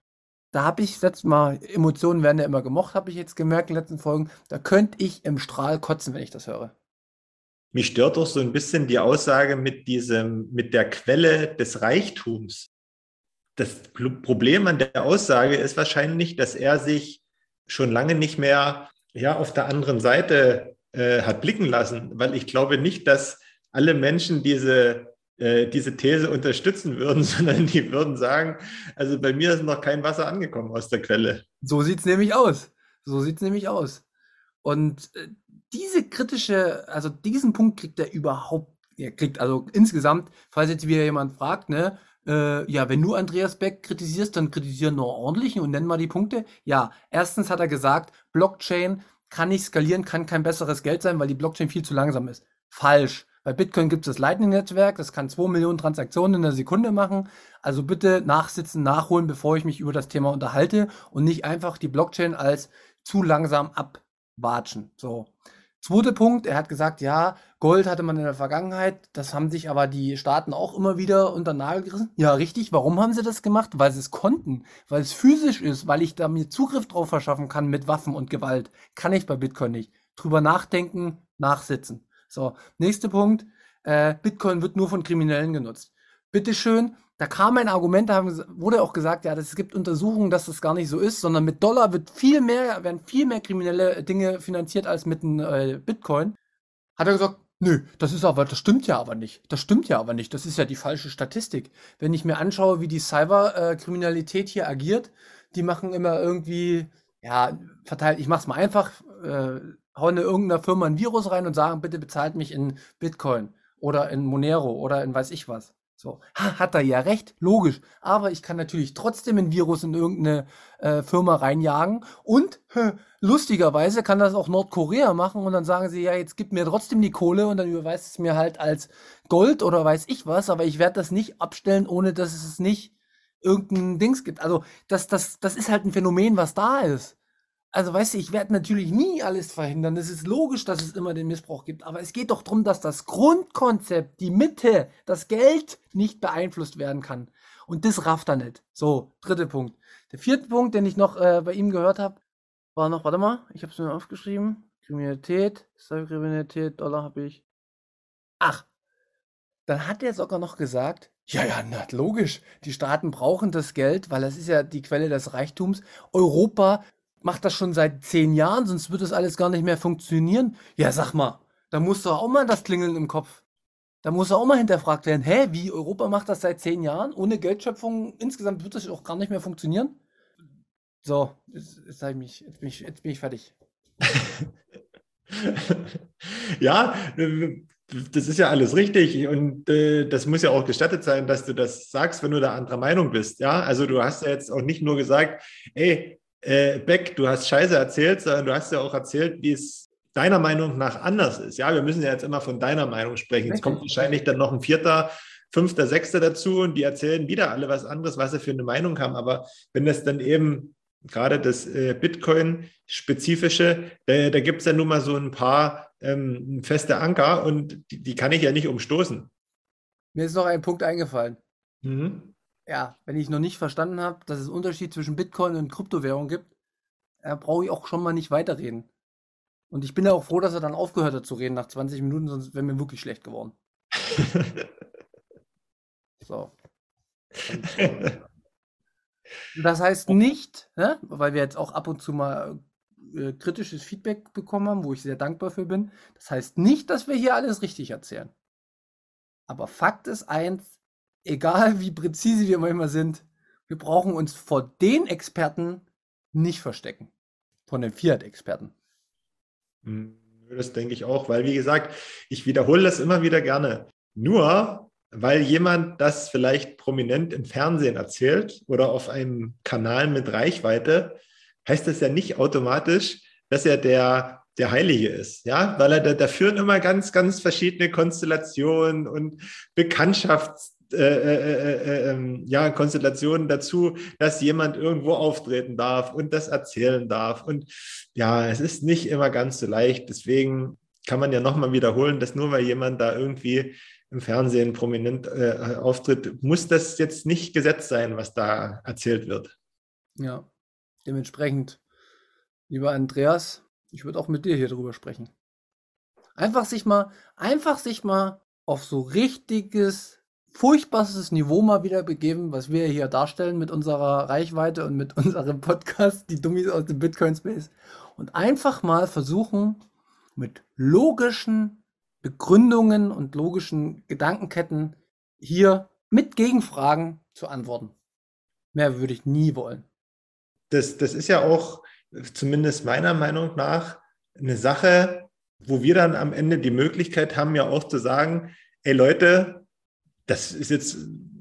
Da habe ich letztes Mal, Emotionen werden ja immer gemocht, habe ich jetzt gemerkt in den letzten Folgen. Da könnte ich im Strahl kotzen, wenn ich das höre. Mich stört doch so ein bisschen die Aussage mit diesem, mit der Quelle des Reichtums das Problem an der Aussage ist wahrscheinlich, dass er sich schon lange nicht mehr ja, auf der anderen Seite äh, hat blicken lassen, weil ich glaube nicht, dass alle Menschen diese, äh, diese These unterstützen würden, sondern die würden sagen, also bei mir ist noch kein Wasser angekommen aus der Quelle. So sieht es nämlich aus. So sieht es nämlich aus. Und äh, diese kritische, also diesen Punkt kriegt er überhaupt, er kriegt also insgesamt, falls jetzt wieder jemand fragt, ne, äh, ja, wenn du Andreas Beck kritisierst, dann kritisier nur ordentlich und nenn mal die Punkte. Ja, erstens hat er gesagt, Blockchain kann nicht skalieren, kann kein besseres Geld sein, weil die Blockchain viel zu langsam ist. Falsch. Bei Bitcoin gibt es das Lightning-Netzwerk, das kann 2 Millionen Transaktionen in der Sekunde machen. Also bitte nachsitzen, nachholen, bevor ich mich über das Thema unterhalte und nicht einfach die Blockchain als zu langsam abwatschen. So. Zweiter Punkt, er hat gesagt, ja, Gold hatte man in der Vergangenheit, das haben sich aber die Staaten auch immer wieder unter den Nagel gerissen. Ja, richtig, warum haben sie das gemacht? Weil sie es konnten, weil es physisch ist, weil ich da mir Zugriff drauf verschaffen kann mit Waffen und Gewalt. Kann ich bei Bitcoin nicht. Drüber nachdenken, nachsitzen. So, nächster Punkt, äh, Bitcoin wird nur von Kriminellen genutzt. Bitteschön, da kam ein Argument, da wurde auch gesagt, ja, es gibt Untersuchungen, dass das gar nicht so ist, sondern mit Dollar wird viel mehr, werden viel mehr kriminelle Dinge finanziert als mit einem äh, Bitcoin. Hat er gesagt, nö, das ist aber, das stimmt ja aber nicht. Das stimmt ja aber nicht. Das ist ja die falsche Statistik. Wenn ich mir anschaue, wie die Cyberkriminalität hier agiert, die machen immer irgendwie, ja, verteilt, ich mach's mal einfach, äh, hauen irgendeiner Firma ein Virus rein und sagen, bitte bezahlt mich in Bitcoin oder in Monero oder in weiß ich was. So, ha, hat er ja recht, logisch. Aber ich kann natürlich trotzdem ein Virus in irgendeine äh, Firma reinjagen. Und hä, lustigerweise kann das auch Nordkorea machen und dann sagen sie, ja, jetzt gib mir trotzdem die Kohle und dann überweist es mir halt als Gold oder weiß ich was, aber ich werde das nicht abstellen, ohne dass es nicht irgendein Dings gibt. Also das, das, das ist halt ein Phänomen, was da ist also weißt du, ich werde natürlich nie alles verhindern. Es ist logisch, dass es immer den Missbrauch gibt. Aber es geht doch darum, dass das Grundkonzept, die Mitte, das Geld nicht beeinflusst werden kann. Und das rafft er nicht. So, dritter Punkt. Der vierte Punkt, den ich noch äh, bei ihm gehört habe, war noch, warte mal, ich habe es mir aufgeschrieben. Kriminalität, Cyberkriminalität, Dollar habe ich. Ach, dann hat er sogar noch gesagt, ja, ja, na, logisch. Die Staaten brauchen das Geld, weil das ist ja die Quelle des Reichtums. Europa macht das schon seit zehn Jahren, sonst wird das alles gar nicht mehr funktionieren. Ja, sag mal, da muss doch auch mal das Klingeln im Kopf. Da muss auch mal hinterfragt werden, hä, wie Europa macht das seit zehn Jahren? Ohne Geldschöpfung insgesamt wird das auch gar nicht mehr funktionieren? So, jetzt, jetzt, ich mich, jetzt, bin, ich, jetzt bin ich fertig. ja, das ist ja alles richtig und äh, das muss ja auch gestattet sein, dass du das sagst, wenn du da anderer Meinung bist. Ja, also du hast ja jetzt auch nicht nur gesagt, ey, äh, Beck, du hast Scheiße erzählt, sondern du hast ja auch erzählt, wie es deiner Meinung nach anders ist. Ja, wir müssen ja jetzt immer von deiner Meinung sprechen. Jetzt kommt wahrscheinlich dann noch ein vierter, fünfter, sechster dazu und die erzählen wieder alle was anderes, was sie für eine Meinung haben. Aber wenn das dann eben gerade das äh, Bitcoin-spezifische, da, da gibt es ja nun mal so ein paar ähm, feste Anker und die, die, kann ich ja nicht umstoßen. Mir ist noch ein Punkt eingefallen. Mhm ja, wenn ich noch nicht verstanden habe, dass es Unterschied zwischen Bitcoin und Kryptowährung gibt, äh, brauche ich auch schon mal nicht weiterreden. Und ich bin ja auch froh, dass er dann aufgehört hat zu reden nach 20 Minuten, sonst wäre mir wirklich schlecht geworden. so. Und, äh, das heißt nicht, ne, weil wir jetzt auch ab und zu mal äh, kritisches Feedback bekommen haben, wo ich sehr dankbar für bin. Das heißt nicht, dass wir hier alles richtig erzählen. Aber Fakt ist eins, egal wie präzise wir manchmal sind, wir brauchen uns vor den Experten nicht verstecken. Von den Fiat-Experten. Hm, das denke ich auch, weil wie gesagt, ich wiederhole das immer wieder gerne. Nur weil jemand das vielleicht prominent im Fernsehen erzählt oder auf einem Kanal mit Reichweite, heißt das ja nicht automatisch, dass er der, der Heilige ist. Ja, weil er da, da führen immer ganz, ganz verschiedene Konstellationen und Bekanntschafts äh äh, äh, äh, ähm, ja, Konstellationen dazu, dass jemand irgendwo auftreten darf und das erzählen darf. Und ja, es ist nicht immer ganz so leicht. Deswegen kann man ja nochmal wiederholen, dass nur weil jemand da irgendwie im Fernsehen prominent äh, auftritt, muss das jetzt nicht Gesetz sein, was da erzählt wird. Ja, dementsprechend, lieber Andreas, ich würde auch mit dir hier drüber sprechen. Einfach sich mal, einfach sich mal auf so richtiges furchtbarstes Niveau mal wieder begeben, was wir hier darstellen mit unserer Reichweite und mit unserem Podcast, die Dummies aus dem Bitcoin Space. Und einfach mal versuchen, mit logischen Begründungen und logischen Gedankenketten hier mit Gegenfragen zu antworten. Mehr würde ich nie wollen. Das, das ist ja auch, zumindest meiner Meinung nach, eine Sache, wo wir dann am Ende die Möglichkeit haben, ja auch zu sagen, ey Leute, das ist jetzt,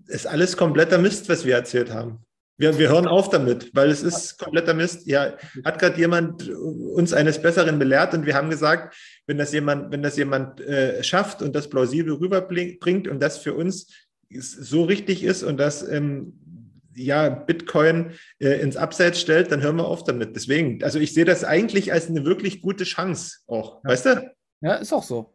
ist alles kompletter Mist, was wir erzählt haben. Wir, wir hören auf damit, weil es ist kompletter Mist. Ja, hat gerade jemand uns eines Besseren belehrt und wir haben gesagt, wenn das jemand, wenn das jemand äh, schafft und das plausibel rüberbringt und das für uns so richtig ist und das ähm, ja Bitcoin äh, ins Abseits stellt, dann hören wir auf damit. Deswegen, also ich sehe das eigentlich als eine wirklich gute Chance auch, ja. weißt du? Ja, ist auch so.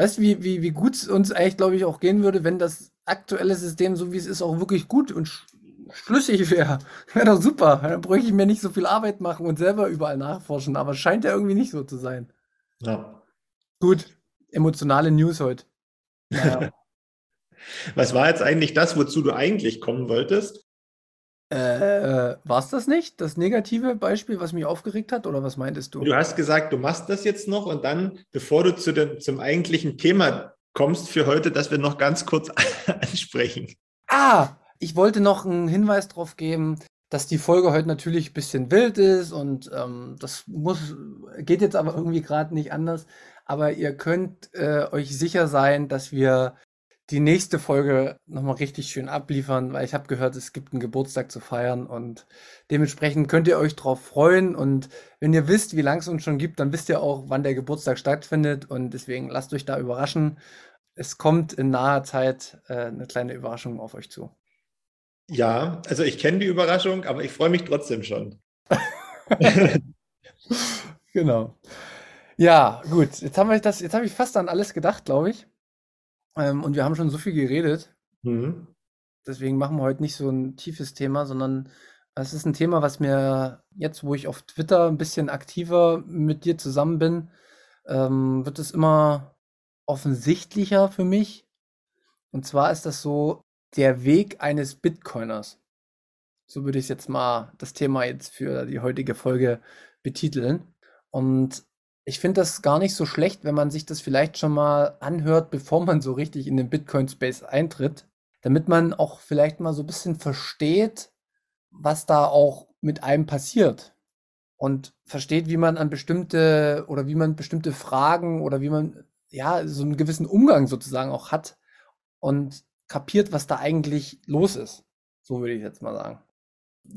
Weißt du, wie, wie, wie gut es uns eigentlich, glaube ich, auch gehen würde, wenn das aktuelle System, so wie es ist, auch wirklich gut und schlüssig wäre. Wäre doch super. Dann bräuchte ich mir nicht so viel Arbeit machen und selber überall nachforschen. Aber scheint ja irgendwie nicht so zu sein. Ja. Gut. Emotionale News heute. Naja. Was war jetzt eigentlich das, wozu du eigentlich kommen wolltest? Äh, war es das nicht? Das negative Beispiel, was mich aufgeregt hat? Oder was meintest du? Du hast gesagt, du machst das jetzt noch und dann, bevor du zu dem, zum eigentlichen Thema kommst für heute, dass wir noch ganz kurz ansprechen. Ah, ich wollte noch einen Hinweis darauf geben, dass die Folge heute natürlich ein bisschen wild ist und ähm, das muss, geht jetzt aber irgendwie gerade nicht anders. Aber ihr könnt äh, euch sicher sein, dass wir die nächste Folge nochmal richtig schön abliefern, weil ich habe gehört, es gibt einen Geburtstag zu feiern und dementsprechend könnt ihr euch drauf freuen und wenn ihr wisst, wie lange es uns schon gibt, dann wisst ihr auch, wann der Geburtstag stattfindet und deswegen lasst euch da überraschen. Es kommt in naher Zeit äh, eine kleine Überraschung auf euch zu. Ja, also ich kenne die Überraschung, aber ich freue mich trotzdem schon. genau. Ja, gut. Jetzt habe ich das, jetzt habe ich fast an alles gedacht, glaube ich. Ähm, und wir haben schon so viel geredet. Mhm. Deswegen machen wir heute nicht so ein tiefes Thema, sondern es ist ein Thema, was mir jetzt, wo ich auf Twitter ein bisschen aktiver mit dir zusammen bin, ähm, wird es immer offensichtlicher für mich. Und zwar ist das so der Weg eines Bitcoiners. So würde ich jetzt mal das Thema jetzt für die heutige Folge betiteln. Und ich finde das gar nicht so schlecht, wenn man sich das vielleicht schon mal anhört, bevor man so richtig in den Bitcoin-Space eintritt, damit man auch vielleicht mal so ein bisschen versteht, was da auch mit einem passiert und versteht, wie man an bestimmte oder wie man bestimmte Fragen oder wie man ja so einen gewissen Umgang sozusagen auch hat und kapiert, was da eigentlich los ist. So würde ich jetzt mal sagen.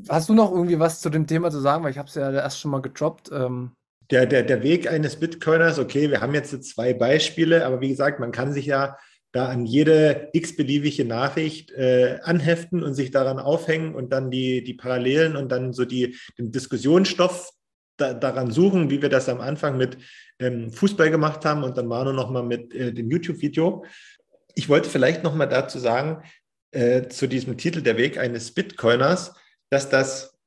Hast du noch irgendwie was zu dem Thema zu sagen? Weil ich habe es ja erst schon mal gedroppt. Ähm, der, der, der Weg eines Bitcoiners, okay, wir haben jetzt zwei Beispiele, aber wie gesagt, man kann sich ja da an jede x-beliebige Nachricht äh, anheften und sich daran aufhängen und dann die, die Parallelen und dann so die, den Diskussionsstoff da, daran suchen, wie wir das am Anfang mit ähm, Fußball gemacht haben und dann war nur noch mal mit äh, dem YouTube-Video. Ich wollte vielleicht noch mal dazu sagen, äh, zu diesem Titel Der Weg eines Bitcoiners, dass das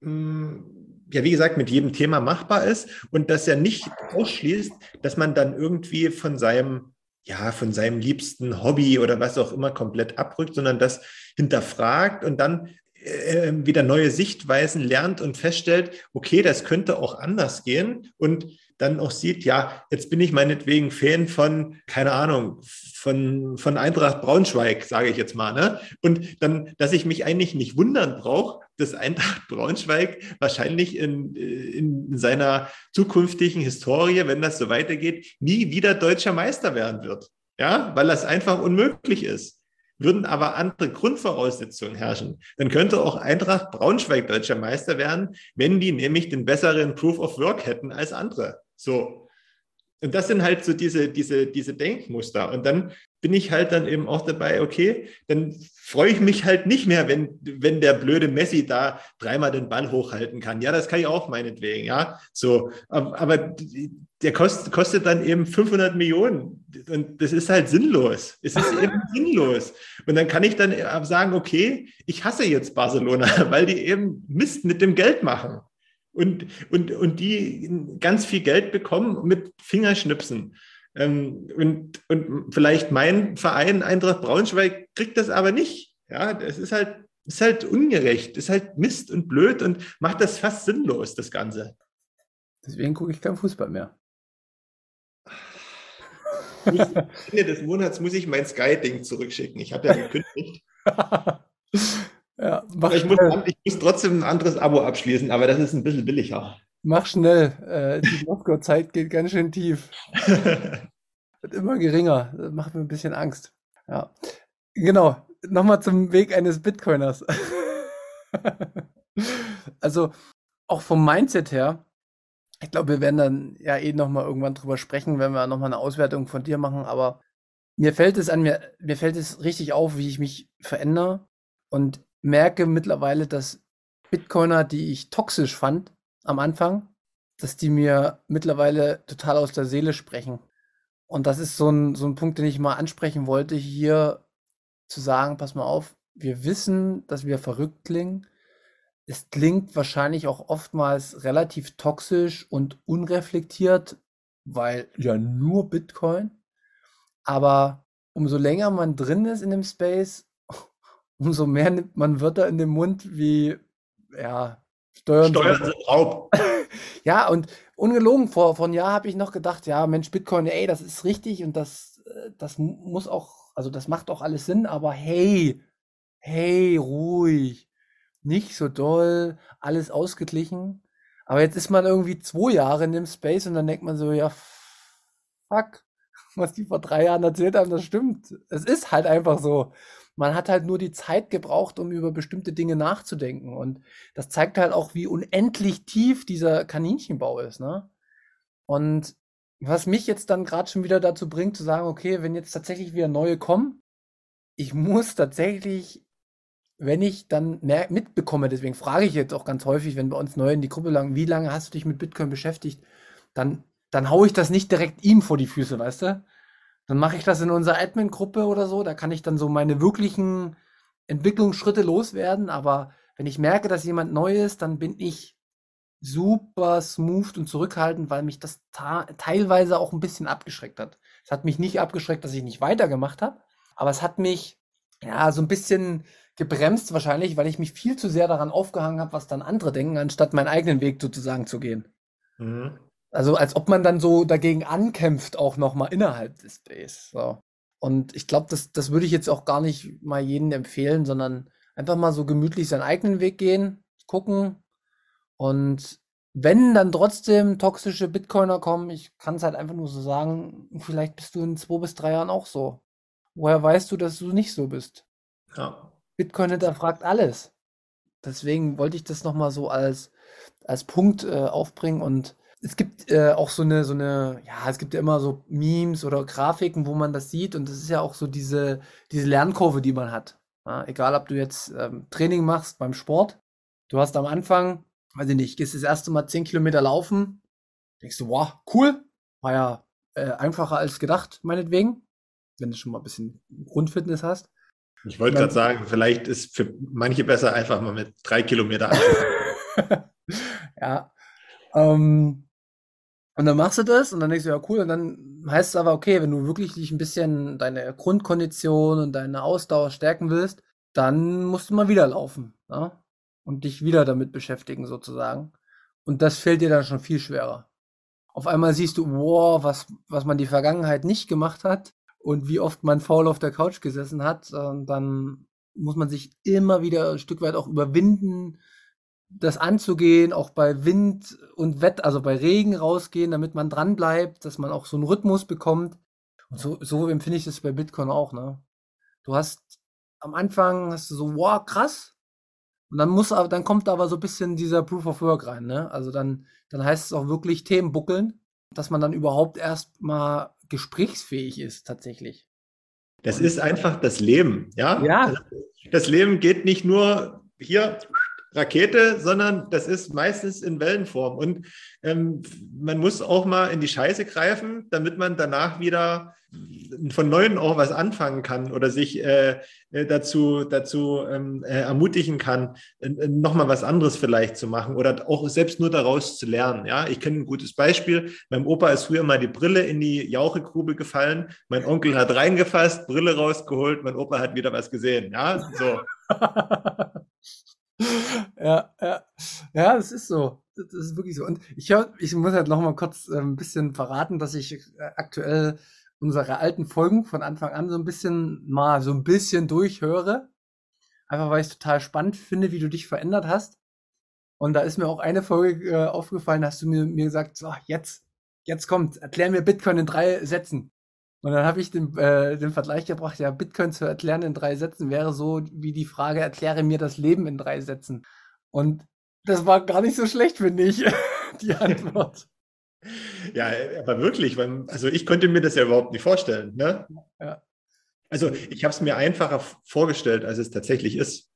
mh, hm, ja, wie gesagt, mit jedem Thema machbar ist und das ja nicht ausschließt, dass man dann irgendwie von seinem, ja, von seinem liebsten Hobby oder was auch immer komplett abrückt, sondern das hinterfragt und dann äh, wieder neue Sichtweisen lernt und feststellt, okay, das könnte auch anders gehen und dann auch sieht, ja, jetzt bin ich meinetwegen Fan von, keine Ahnung, von, von Eintracht Braunschweig, sage ich jetzt mal. Ne? Und dann, dass ich mich eigentlich nicht wundern brauche, dass Eintracht Braunschweig wahrscheinlich in, in seiner zukünftigen Historie, wenn das so weitergeht, nie wieder deutscher Meister werden wird. Ja, weil das einfach unmöglich ist. Würden aber andere Grundvoraussetzungen herrschen, dann könnte auch Eintracht Braunschweig deutscher Meister werden, wenn die nämlich den besseren Proof of Work hätten als andere. So. Und das sind halt so diese, diese, diese Denkmuster. Und dann bin ich halt dann eben auch dabei, okay, dann freue ich mich halt nicht mehr, wenn, wenn der blöde Messi da dreimal den Ball hochhalten kann. Ja, das kann ich auch meinetwegen, ja. So, aber der kostet, kostet dann eben 500 Millionen und das ist halt sinnlos. Es ist eben sinnlos. Und dann kann ich dann sagen, okay, ich hasse jetzt Barcelona, weil die eben Mist mit dem Geld machen und, und, und die ganz viel Geld bekommen mit Fingerschnipsen. Ähm, und, und vielleicht mein Verein Eintracht Braunschweig kriegt das aber nicht. Ja, es ist halt, ist halt ungerecht, ist halt Mist und blöd und macht das fast sinnlos, das Ganze. Deswegen gucke ich kein Fußball mehr. Ende des Monats muss ich mein Sky-Ding zurückschicken. Ich habe ja gekündigt. ja, ich, muss, ich, muss, trotzdem ein anderes Abo abschließen, aber das ist ein bisschen billiger. Mach schnell. Äh, die Moskau-Zeit geht ganz schön tief. Wird immer geringer. Das macht mir ein bisschen Angst. Ja. Genau. Nochmal zum Weg eines Bitcoiners. also, auch vom Mindset her, ich glaube, wir werden dann ja eh nochmal irgendwann drüber sprechen, wenn wir nochmal eine Auswertung von dir machen, aber mir fällt es an mir, mir fällt es richtig auf, wie ich mich verändere und merke mittlerweile, dass Bitcoiner, die ich toxisch fand am Anfang, dass die mir mittlerweile total aus der Seele sprechen. Und das ist so ein, so ein Punkt, den ich mal ansprechen wollte, hier zu sagen, pass mal auf, wir wissen, dass wir verrückt klingen, es klingt wahrscheinlich auch oftmals relativ toxisch und unreflektiert, weil ja nur Bitcoin. Aber umso länger man drin ist in dem Space, umso mehr nimmt man Wörter in den Mund wie, ja, Steuern. Steuern sind Raub. ja, und ungelogen, vor, vor einem Jahr habe ich noch gedacht, ja, Mensch, Bitcoin, ey, das ist richtig und das, äh, das muss auch, also das macht auch alles Sinn, aber hey, hey, ruhig nicht so doll, alles ausgeglichen. Aber jetzt ist man irgendwie zwei Jahre in dem Space und dann denkt man so, ja, fuck, was die vor drei Jahren erzählt haben, das stimmt. Es ist halt einfach so. Man hat halt nur die Zeit gebraucht, um über bestimmte Dinge nachzudenken. Und das zeigt halt auch, wie unendlich tief dieser Kaninchenbau ist, ne? Und was mich jetzt dann gerade schon wieder dazu bringt, zu sagen, okay, wenn jetzt tatsächlich wieder neue kommen, ich muss tatsächlich wenn ich dann mehr mitbekomme, deswegen frage ich jetzt auch ganz häufig, wenn bei uns neu in die Gruppe lang, wie lange hast du dich mit Bitcoin beschäftigt, dann, dann haue ich das nicht direkt ihm vor die Füße, weißt du? Dann mache ich das in unserer Admin-Gruppe oder so, da kann ich dann so meine wirklichen Entwicklungsschritte loswerden, aber wenn ich merke, dass jemand neu ist, dann bin ich super smooth und zurückhaltend, weil mich das teilweise auch ein bisschen abgeschreckt hat. Es hat mich nicht abgeschreckt, dass ich nicht weitergemacht habe, aber es hat mich ja so ein bisschen gebremst wahrscheinlich, weil ich mich viel zu sehr daran aufgehangen habe, was dann andere denken, anstatt meinen eigenen Weg sozusagen zu gehen. Mhm. Also als ob man dann so dagegen ankämpft, auch nochmal innerhalb des Space. So. Und ich glaube, das, das würde ich jetzt auch gar nicht mal jedem empfehlen, sondern einfach mal so gemütlich seinen eigenen Weg gehen, gucken. Und wenn dann trotzdem toxische Bitcoiner kommen, ich kann es halt einfach nur so sagen, vielleicht bist du in zwei bis drei Jahren auch so. Woher weißt du, dass du nicht so bist? Ja. Bitcoin hinterfragt alles. Deswegen wollte ich das nochmal so als, als Punkt äh, aufbringen und es gibt äh, auch so eine, so eine, ja, es gibt ja immer so Memes oder Grafiken, wo man das sieht und das ist ja auch so diese, diese Lernkurve, die man hat. Ja, egal, ob du jetzt ähm, Training machst beim Sport, du hast am Anfang, weiß ich nicht, gehst das erste Mal 10 Kilometer laufen, denkst du, wow, cool, war ja äh, einfacher als gedacht, meinetwegen, wenn du schon mal ein bisschen Grundfitness hast. Ich wollte gerade sagen, vielleicht ist für manche besser einfach mal mit drei Kilometer anzufangen. ja. Ähm, und dann machst du das und dann denkst du, ja cool, und dann heißt es aber, okay, wenn du wirklich dich ein bisschen deine Grundkondition und deine Ausdauer stärken willst, dann musst du mal wieder laufen. Ja? Und dich wieder damit beschäftigen, sozusagen. Und das fällt dir dann schon viel schwerer. Auf einmal siehst du, wow, was, was man die Vergangenheit nicht gemacht hat, und wie oft man faul auf der Couch gesessen hat, äh, dann muss man sich immer wieder ein Stück weit auch überwinden, das anzugehen, auch bei Wind und Wett, also bei Regen rausgehen, damit man dran bleibt, dass man auch so einen Rhythmus bekommt. Und so, so empfinde ich das bei Bitcoin auch, ne? Du hast am Anfang hast du so, wow, krass. Und dann muss aber, dann kommt aber so ein bisschen dieser Proof of Work rein, ne? Also dann, dann heißt es auch wirklich Themen buckeln, dass man dann überhaupt erst mal gesprächsfähig ist tatsächlich. Das ist einfach das Leben, ja? Ja. Das Leben geht nicht nur hier Rakete, sondern das ist meistens in Wellenform. Und ähm, man muss auch mal in die Scheiße greifen, damit man danach wieder von Neuem auch was anfangen kann oder sich äh, äh dazu, dazu ähm, äh, ermutigen kann, äh, äh nochmal was anderes vielleicht zu machen oder auch selbst nur daraus zu lernen. Ja, ich kenne ein gutes Beispiel. Meinem Opa ist früher mal die Brille in die Jauchegrube gefallen. Mein Onkel hat reingefasst, Brille rausgeholt, mein Opa hat wieder was gesehen. Ja, so. ja, ja, ja, es ist so. Das ist wirklich so. Und ich, hör, ich muss halt noch mal kurz äh, ein bisschen verraten, dass ich äh, aktuell unsere alten Folgen von Anfang an so ein bisschen mal so ein bisschen durchhöre. Einfach weil ich es total spannend finde, wie du dich verändert hast. Und da ist mir auch eine Folge äh, aufgefallen, hast du mir, mir gesagt, so, jetzt, jetzt kommt, erklär mir Bitcoin in drei Sätzen. Und dann habe ich den, äh, den Vergleich gebracht, ja, Bitcoin zu erklären in drei Sätzen wäre so wie die Frage, erkläre mir das Leben in drei Sätzen. Und das war gar nicht so schlecht, finde ich, die Antwort. Ja, aber wirklich, weil, also ich konnte mir das ja überhaupt nicht vorstellen. Ne? Ja. Also ich habe es mir einfacher vorgestellt, als es tatsächlich ist.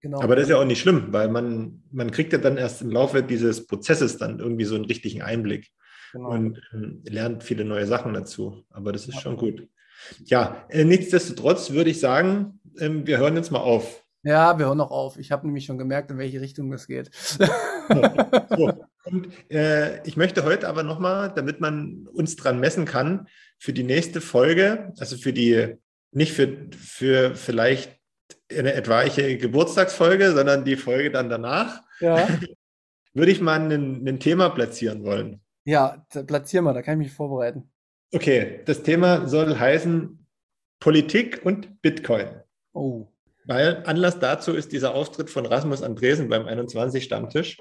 Genau. Aber das ist ja auch nicht schlimm, weil man, man kriegt ja dann erst im Laufe dieses Prozesses dann irgendwie so einen richtigen Einblick genau. und ähm, lernt viele neue Sachen dazu. Aber das ist ja. schon gut. Ja, äh, nichtsdestotrotz würde ich sagen, ähm, wir hören jetzt mal auf. Ja, wir hören noch auf. Ich habe nämlich schon gemerkt, in welche Richtung es geht. so. Und äh, ich möchte heute aber nochmal, damit man uns dran messen kann, für die nächste Folge, also für die, nicht für, für vielleicht eine etwaige Geburtstagsfolge, sondern die Folge dann danach, ja. würde ich mal ein, ein Thema platzieren wollen. Ja, platzieren wir, da kann ich mich vorbereiten. Okay, das Thema soll heißen Politik und Bitcoin. Oh. Weil Anlass dazu ist dieser Auftritt von Rasmus Andresen beim 21-Stammtisch,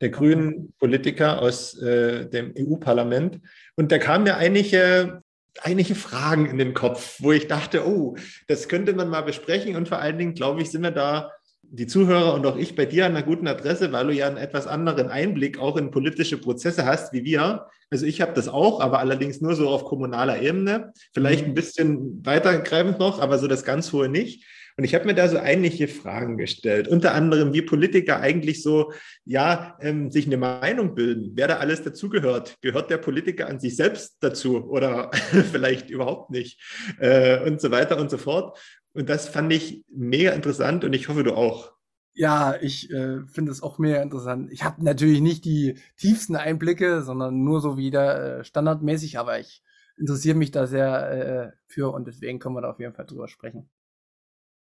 der grünen Politiker aus äh, dem EU-Parlament. Und da kamen mir einige, einige Fragen in den Kopf, wo ich dachte, oh, das könnte man mal besprechen. Und vor allen Dingen, glaube ich, sind wir da die Zuhörer und auch ich bei dir an einer guten Adresse, weil du ja einen etwas anderen Einblick auch in politische Prozesse hast wie wir. Also ich habe das auch, aber allerdings nur so auf kommunaler Ebene. Vielleicht mhm. ein bisschen weitergreifend noch, aber so das ganz hohe nicht. Und ich habe mir da so einige Fragen gestellt, unter anderem, wie Politiker eigentlich so, ja, ähm, sich eine Meinung bilden, wer da alles dazugehört. Gehört der Politiker an sich selbst dazu oder vielleicht überhaupt nicht äh, und so weiter und so fort. Und das fand ich mega interessant und ich hoffe, du auch. Ja, ich äh, finde es auch mega interessant. Ich habe natürlich nicht die tiefsten Einblicke, sondern nur so wieder äh, standardmäßig, aber ich interessiere mich da sehr äh, für und deswegen können wir da auf jeden Fall drüber sprechen.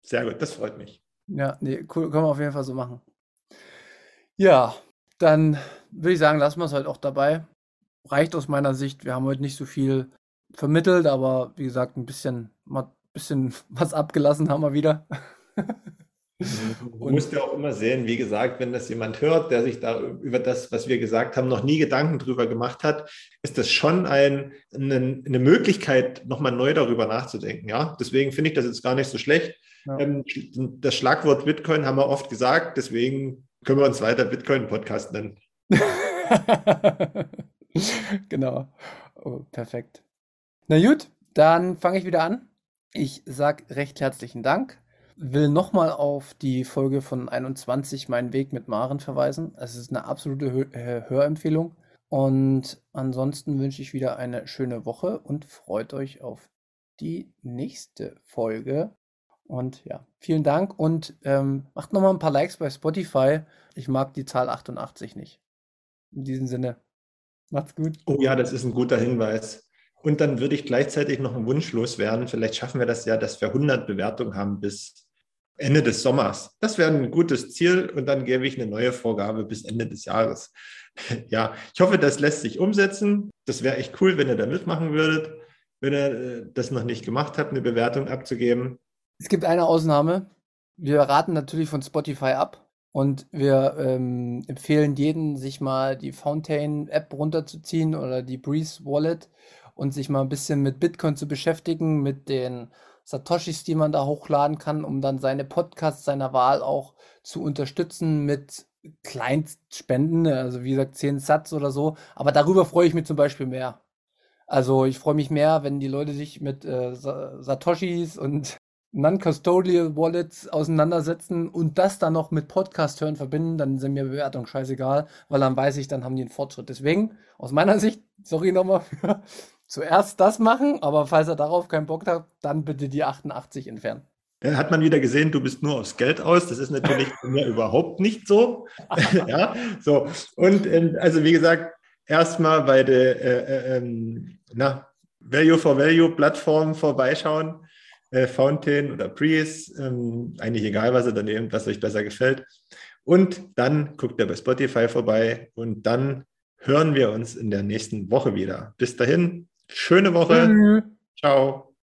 Sehr gut, das freut mich. Ja, nee, cool, können wir auf jeden Fall so machen. Ja, dann würde ich sagen, lassen wir es heute auch dabei. Reicht aus meiner Sicht. Wir haben heute nicht so viel vermittelt, aber wie gesagt, ein bisschen, mal, bisschen was abgelassen haben wir wieder. Du musst ja auch immer sehen, wie gesagt, wenn das jemand hört, der sich da über das, was wir gesagt haben, noch nie Gedanken drüber gemacht hat, ist das schon ein, eine, eine Möglichkeit, nochmal neu darüber nachzudenken. Ja, deswegen finde ich das jetzt gar nicht so schlecht. Ja. Ähm, das Schlagwort Bitcoin haben wir oft gesagt, deswegen können wir uns weiter Bitcoin-Podcast nennen. genau. Oh, perfekt. Na gut, dann fange ich wieder an. Ich sage recht herzlichen Dank will nochmal auf die Folge von 21, Mein Weg mit Maren, verweisen. Es ist eine absolute äh, Hörempfehlung. Und ansonsten wünsche ich wieder eine schöne Woche und freut euch auf die nächste Folge. Und ja, vielen Dank und ähm, macht nochmal ein paar Likes bei Spotify. Ich mag die Zahl 88 nicht. In diesem Sinne, macht's gut. Oh ja, das ist ein guter Hinweis. Und dann würde ich gleichzeitig noch einen Wunsch loswerden. Vielleicht schaffen wir das ja, dass wir 100 Bewertungen haben bis Ende des Sommers. Das wäre ein gutes Ziel und dann gebe ich eine neue Vorgabe bis Ende des Jahres. Ja, ich hoffe, das lässt sich umsetzen. Das wäre echt cool, wenn ihr da mitmachen würdet, wenn ihr äh, das noch nicht gemacht habt, eine Bewertung abzugeben. Es gibt eine Ausnahme. Wir raten natürlich von Spotify ab und wir ähm, empfehlen jeden, sich mal die Fountain-App runterzuziehen oder die Breeze Wallet und sich mal ein bisschen mit Bitcoin zu beschäftigen, mit den Satoshis, die man da hochladen kann, um dann seine Podcasts seiner Wahl auch zu unterstützen mit Kleinstspenden, also wie gesagt 10 Satz oder so. Aber darüber freue ich mich zum Beispiel mehr. Also ich freue mich mehr, wenn die Leute sich mit äh, Satoshis und Non-Custodial Wallets auseinandersetzen und das dann noch mit Podcast hören verbinden, dann sind mir Bewertungen scheißegal, weil dann weiß ich, dann haben die einen Fortschritt. Deswegen, aus meiner Sicht, sorry nochmal für zuerst das machen, aber falls er darauf keinen Bock hat, dann bitte die 88 entfernen. Hat man wieder gesehen, du bist nur aufs Geld aus. Das ist natürlich bei mir überhaupt nicht so. ja, so. Und ähm, also wie gesagt, erstmal bei der äh, äh, ähm, na, Value for Value Plattform vorbeischauen. Äh, Fountain oder Prius, ähm, eigentlich egal, was ihr da nehmt, was euch besser gefällt. Und dann guckt ihr bei Spotify vorbei und dann hören wir uns in der nächsten Woche wieder. Bis dahin, schöne Woche. Mhm. Ciao.